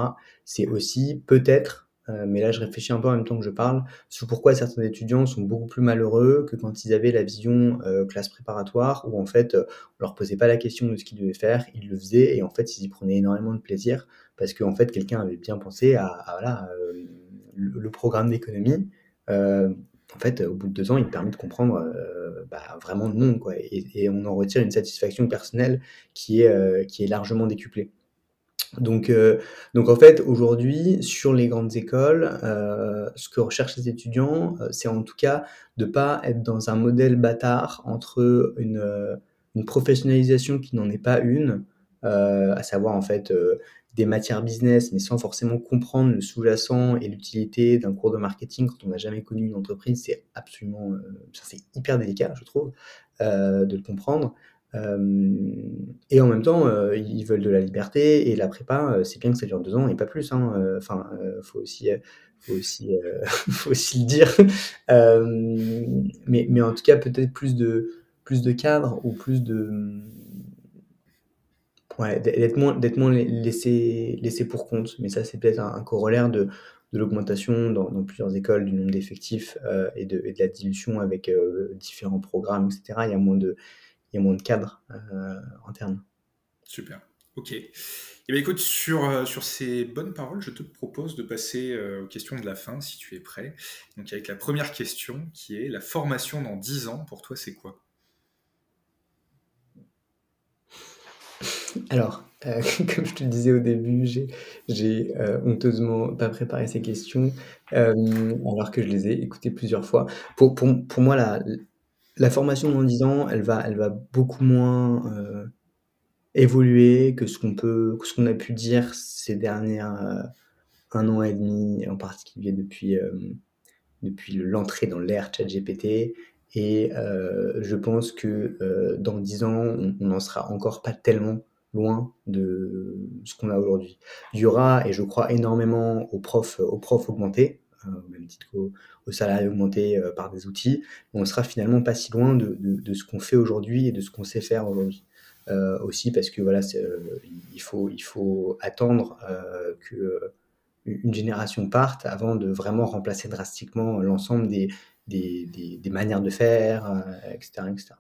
C'est aussi peut-être euh, mais là, je réfléchis un peu en même temps que je parle sur pourquoi certains étudiants sont beaucoup plus malheureux que quand ils avaient la vision euh, classe préparatoire, où en fait, euh, on leur posait pas la question de ce qu'ils devaient faire, ils le faisaient et en fait, ils y prenaient énormément de plaisir parce qu'en fait, quelqu'un avait bien pensé à, euh, le, programme d'économie. en fait, au bout de deux ans, il permet de comprendre bah, vraiment le monde, quoi, et, on en retire une satisfaction personnelle qui est largement décuplée. Donc, euh, donc en fait, aujourd'hui, sur les grandes écoles, euh, ce que recherchent les étudiants, euh, c'est en tout cas de pas être dans un modèle bâtard entre une, euh, une professionnalisation qui n'en est pas une, euh, à savoir en fait euh, des matières business, mais sans forcément comprendre le sous-jacent et l'utilité d'un cours de marketing quand on n'a jamais connu une entreprise, c'est absolument, c'est hyper délicat, je trouve. de le comprendre. Et en même temps, ils veulent de la liberté et la prépa, c'est bien que ça dure deux ans et pas plus. Hein, enfin, faut aussi, faut aussi, faut aussi le dire. mais, mais en tout cas, peut-être plus de, plus de cadre ou plus de Ouais, d'être moins, d'être moins laissé, laissé pour compte. Mais ça, c'est peut-être un, corollaire de, de l'augmentation dans, plusieurs écoles du nombre d'effectifs euh, et, de, et, de, la dilution avec euh, différents programmes, etc. Il y a moins de, a moins de cadres euh, internes. Super. Ok. Et eh bien, écoute, sur, sur ces bonnes paroles, je te propose de passer aux questions de la fin, si tu es prêt. Donc, avec la première question qui est la formation dans 10 ans, pour toi, c'est quoi? Alors, euh, comme je te le disais au début, j'ai euh, honteusement pas préparé ces questions, euh, alors que je les ai écoutées plusieurs fois. Pour pour moi, la la formation dans 10 ans, elle va elle va beaucoup moins, évoluer que ce qu'on peut ce qu'on a pu dire ces dernières, un an et demi, en particulier depuis, depuis l'entrée dans l'ère ChatGPT et je pense que, dans 10 ans, on n'en sera encore pas tellement loin de ce qu'on a aujourd'hui. Il y aura, et je crois énormément aux profs, aux profs augmentés, euh, au même titre qu'aux salariés augmentés euh, par des outils, on sera finalement pas si loin de, de, ce qu'on fait aujourd'hui et de ce qu'on sait faire aujourd'hui. Euh, aussi parce que voilà, il, faut, il faut attendre que une génération parte avant de vraiment remplacer drastiquement l'ensemble des, des, des, des, manières de faire, etc., etc.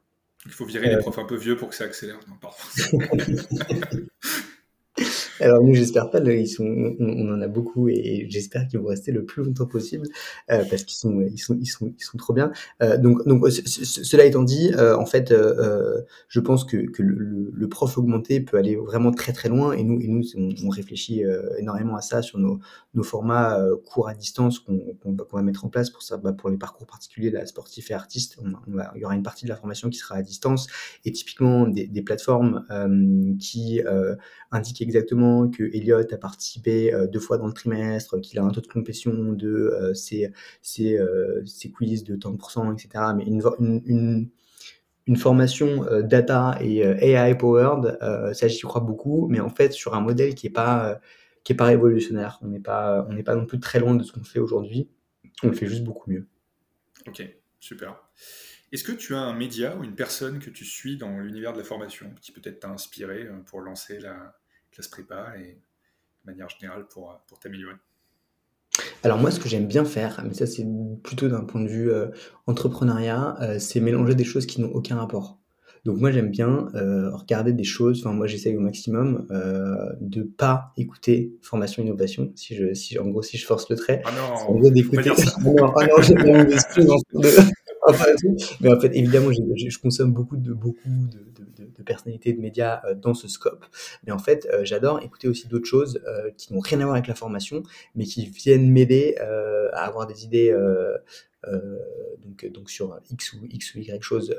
Il faut virer les profs un peu vieux pour que ça accélère. Non. Alors nous, j'espère pas. ils sont, on, en a beaucoup et j'espère qu'ils vont rester le plus longtemps possible euh, parce qu'ils sont, ils sont, ils sont, ils sont trop bien. Euh, donc, donc cela étant dit, euh, en fait, je pense que, que le, le, prof augmenté peut aller vraiment très très loin et nous, et nous, on, réfléchit énormément à ça sur nos, nos formats cours à distance qu'on va mettre en place pour ça, bah, pour les parcours particuliers, la sportif et artiste. il y aura une partie de la formation qui sera à distance et typiquement des, des plateformes qui indiquent exactement que Elliot a participé euh, deux fois dans le trimestre, qu'il a un taux de complétion de euh, ses, ses, euh, ses, quiz de 30%, etc. Mais une, une, une formation data et AI powered, ça j'y crois beaucoup, mais en fait sur un modèle qui est pas qui pas révolutionnaire. On n'est pas on n'est pas non plus très loin de ce qu'on fait aujourd'hui. On le fait juste beaucoup mieux. Ok, super. Est-ce que tu as un média ou une personne que tu suis dans l'univers de la formation qui peut-être t'a inspiré pour lancer la, classe prépa et de manière générale pour, pour t'améliorer alors moi, ce que j'aime bien faire, mais ça c'est plutôt d'un point de vue euh, entrepreneuriat, euh, c'est mélanger des choses qui n'ont aucun rapport. Donc moi j'aime bien euh, regarder des choses, enfin moi j'essaye au maximum de pas écouter formation innovation, si je, si en gros si je force le trait, ah non, en gros d'écouter. ah non, ah non, j'ai bien mais en fait, évidemment, je, consomme beaucoup de, beaucoup de, de, personnalités de médias euh, dans ce scope. Mais en fait, euh, j'adore écouter aussi d'autres choses euh, qui n'ont rien à voir avec la formation, mais qui viennent m'aider à avoir des idées. donc, donc sur X ou X ou Y chose.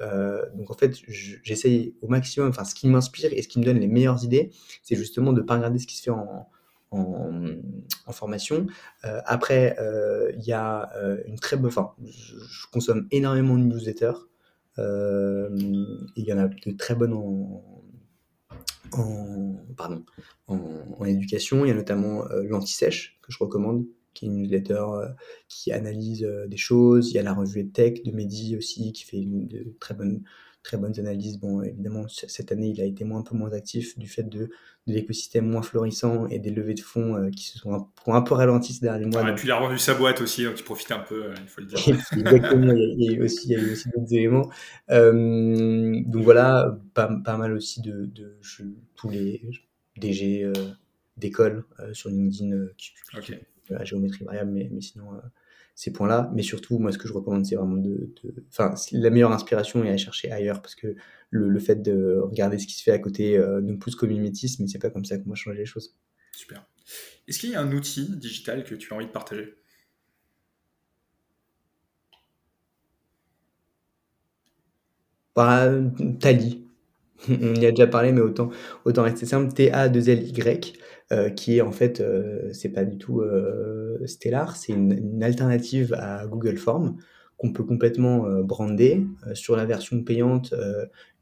donc en fait, j'essaye au maximum, enfin ce qui m'inspire et ce qui me donne les meilleures idées, c'est justement de ne pas regarder ce qui se fait en, formation. Après, il y a une très bonne. Enfin, je, consomme énormément de newsletters. Il y en a de très bonnes en, pardon, en, éducation. Il y a notamment l'Anti-Sèche que je recommande, qui est une newsletter qui analyse des choses. Il y a la revue Tech de Mehdi aussi, qui fait une, de très bonnes très bonnes analyses. Bon, évidemment, cette année, il a été moins, un peu moins actif du fait de, de l'écosystème moins florissant et des levées de fonds euh, qui se sont un, un peu ralenties ces derniers mois. et puis il a revendu sa boîte aussi, donc il profite un peu, euh, il faut le dire. Exactement, il, y a, eu aussi, il y a aussi d'autres éléments. Euh, donc voilà, pas, pas, mal aussi de, de tous les DG d'école sur LinkedIn qui publient la géométrie variable, mais, mais sinon ces points-là. Mais surtout, moi, ce que je recommande, c'est vraiment de. Enfin, la meilleure inspiration est à chercher ailleurs parce que le, le, fait de regarder ce qui se fait à côté euh, nous pousse comme mimétisme, mais c'est pas comme ça qu'on va changer les choses. Super. Est-ce qu'il y a un outil digital que tu as envie de partager? Bah, Tali. On y a déjà parlé, mais autant, autant rester simple. T-A-2-L-Y. Euh, qui est en fait, euh, c'est pas du tout euh, Stellar, c'est une, alternative à Google Form qu'on peut complètement brander. sur la version payante,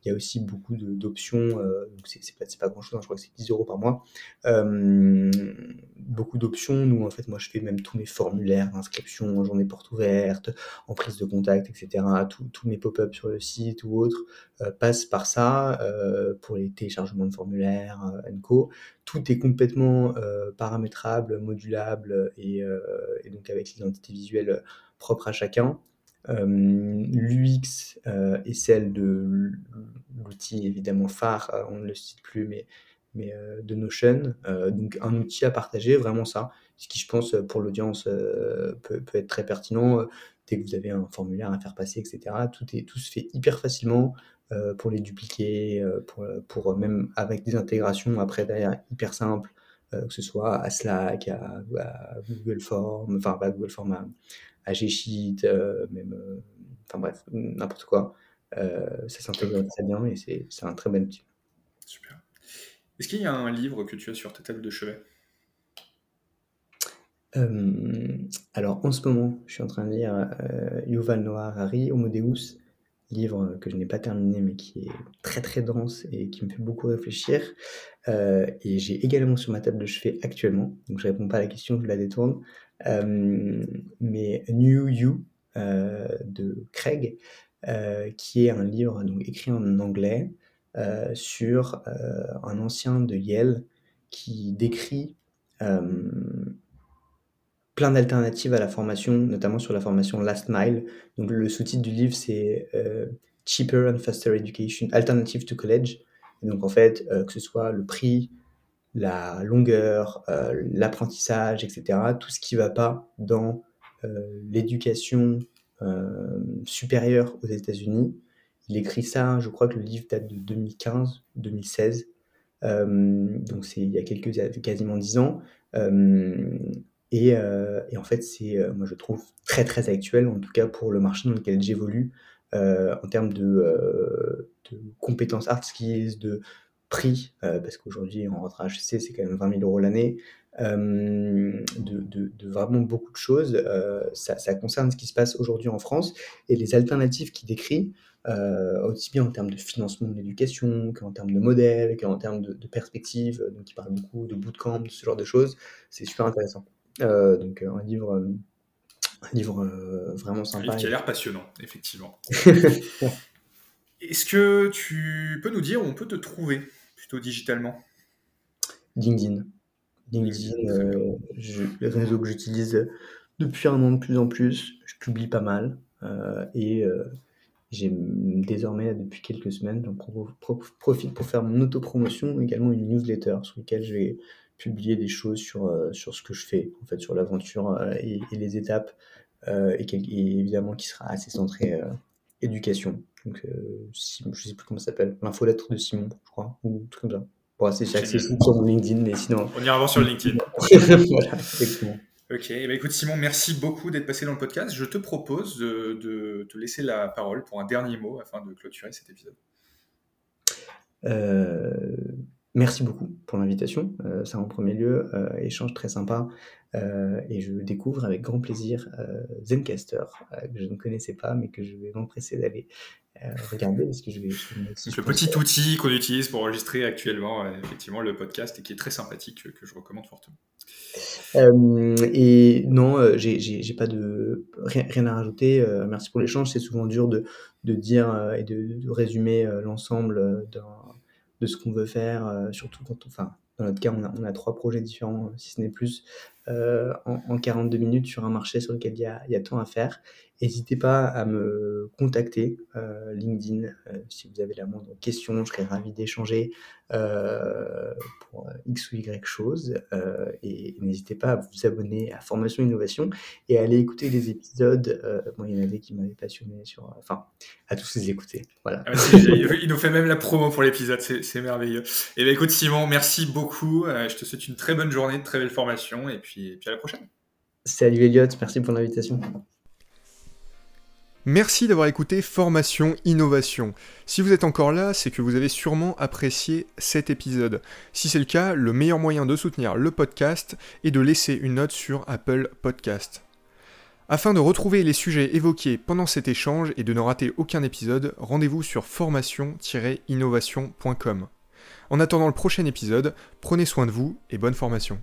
il y a aussi beaucoup d'options, euh, donc c'est pas, grand chose, hein, je crois que c'est 10 euros par mois. Euh, beaucoup d'options, nous en fait, moi je fais même tous mes formulaires d'inscription en journée porte ouverte, en prise de contact, etc. Tous mes pop-up sur le site ou autres euh, passent par ça pour les téléchargements de formulaires, co. Tout est complètement paramétrable, modulable et donc avec l'identité visuelle propre à chacun. Euh, L'UX euh, est celle de l'outil évidemment phare, euh, on ne le cite plus, mais, de Notion. donc un outil à partager, vraiment ça. Ce qui, je pense, pour l'audience peut, être très pertinent. dès que vous avez un formulaire à faire passer, etc., tout, est, tout se fait hyper facilement. pour les dupliquer, pour, même avec des intégrations après derrière hyper simples, que ce soit à Slack, à, Google Form, enfin pas Google Form, à G-Sheet, euh, même, euh, enfin bref, n'importe quoi. Euh, ça s'intègre très bien et c'est un très bon outil. Super. Est-ce qu'il y a un livre que tu as sur ta table de chevet? Alors en ce moment, je suis en train de lire Yuval Noah Harari, Homo Deus, livre que je n'ai pas terminé mais qui est très très dense et qui me fait beaucoup réfléchir. et j'ai également sur ma table de chevet actuellement, donc je réponds pas à la question, je la détourne, euh, mais New You euh, de Craig, euh, qui est un livre donc, écrit en anglais sur un ancien de Yale qui décrit plein d'alternatives à la formation, notamment sur la formation Last Mile. Donc le sous-titre du livre c'est Cheaper and Faster Education, Alternative to College. donc en fait, que ce soit le prix, la longueur, euh, l'apprentissage, etc. Tout ce qui ne va pas dans euh, l'éducation euh, supérieure aux États-Unis. Il écrit ça, je crois que le livre date de 2015, 2016. donc c'est il y a quelques quasiment dix ans. Et, et, en fait, c'est, moi je trouve très très actuel, en tout cas pour le marché dans lequel j'évolue, en termes de, compétences hard skills, de prix, euh, parce qu'aujourd'hui en rentrant HEC c'est quand même 20 000 euros l'année, euh, de, vraiment beaucoup de choses. Euh, ça, concerne ce qui se passe aujourd'hui en France et les alternatives qu'il décrit, aussi bien en termes de financement de l'éducation qu'en termes de modèle, qu'en termes de, de perspectives. Donc il parle beaucoup de bootcamp, de ce genre de choses. C'est super intéressant. Donc un livre, un livre vraiment sympa. Un livre qui a l'air passionnant, effectivement. Est-ce que tu peux nous dire où on peut te trouver digitalement? LinkedIn. LinkedIn, euh, le réseau que j'utilise depuis un an de plus en plus. Je publie pas mal euh, et euh, j'ai désormais, depuis quelques semaines, j'en profite pour faire mon autopromotion, également une newsletter sur laquelle je vais publier des choses sur, sur ce que je fais, en fait, sur l'aventure et, les étapes, et, évidemment qui sera assez centré éducation. Donc, euh, je sais plus comment ça s'appelle, l'infolettre de Simon, je crois, ou tout comme ça. Bon, c'est accessible sur mon LinkedIn, mais sinon. On ira voir sur LinkedIn. voilà, effectivement. Ok, eh ben, écoute Simon, merci beaucoup d'être passé dans le podcast. Je te propose de, de, te laisser la parole pour un dernier mot afin de clôturer cet épisode. Euh, Merci beaucoup pour l'invitation. Euh, ça en premier lieu, euh, échange très sympa. Euh, et je découvre avec grand plaisir Zencaster, que je ne connaissais pas, mais que je vais m'empresser d'aller regarder parce que je vais. le petit outil qu'on utilise pour enregistrer actuellement, effectivement, le podcast et qui est très sympathique, que je recommande fortement. et non, j'ai pas de rien, à rajouter. merci pour l'échange. C'est souvent dur de, de dire et de, de résumer l'ensemble d'un de ce qu'on veut faire, euh, surtout quand, enfin, dans notre cas, on a, trois projets différents, si ce n'est plus, euh, en, 42 minutes sur un marché sur lequel il y a, tant à faire. N'hésitez pas à me contacter, euh, LinkedIn, euh, si vous avez la moindre question, je serais ravi d'échanger euh, pour X ou Y chose. et n'hésitez pas à vous abonner à Formation Innovation et à aller écouter les épisodes. moi, il y en avait qui m'avaient passionné sur. Enfin, à tous les écouter. Voilà. Ah, il nous fait même la promo pour l'épisode, c'est merveilleux. Et eh bien, écoute, Simon, merci beaucoup. je te souhaite une très bonne journée, de très belle formation, et puis, et puis à la prochaine. Salut Elliot, merci pour l'invitation. Merci d'avoir écouté Formation Innovation. Si vous êtes encore là, c'est que vous avez sûrement apprécié cet épisode. Si c'est le cas, le meilleur moyen de soutenir le podcast est de laisser une note sur Apple Podcast. Afin de retrouver les sujets évoqués pendant cet échange et de ne rater aucun épisode, rendez-vous sur formation-innovation.com. En attendant le prochain épisode, prenez soin de vous et bonne formation.